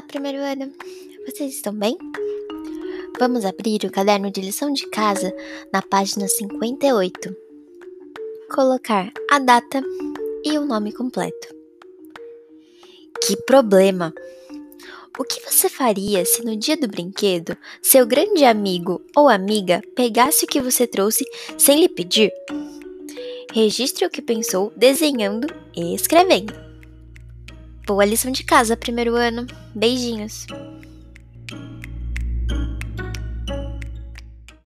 primeiro ano! Vocês estão bem? Vamos abrir o caderno de lição de casa na página 58. Colocar a data e o nome completo. Que problema! O que você faria se no dia do brinquedo seu grande amigo ou amiga pegasse o que você trouxe sem lhe pedir? Registre o que pensou desenhando e escrevendo. Boa lição de casa, primeiro ano. Beijinhos.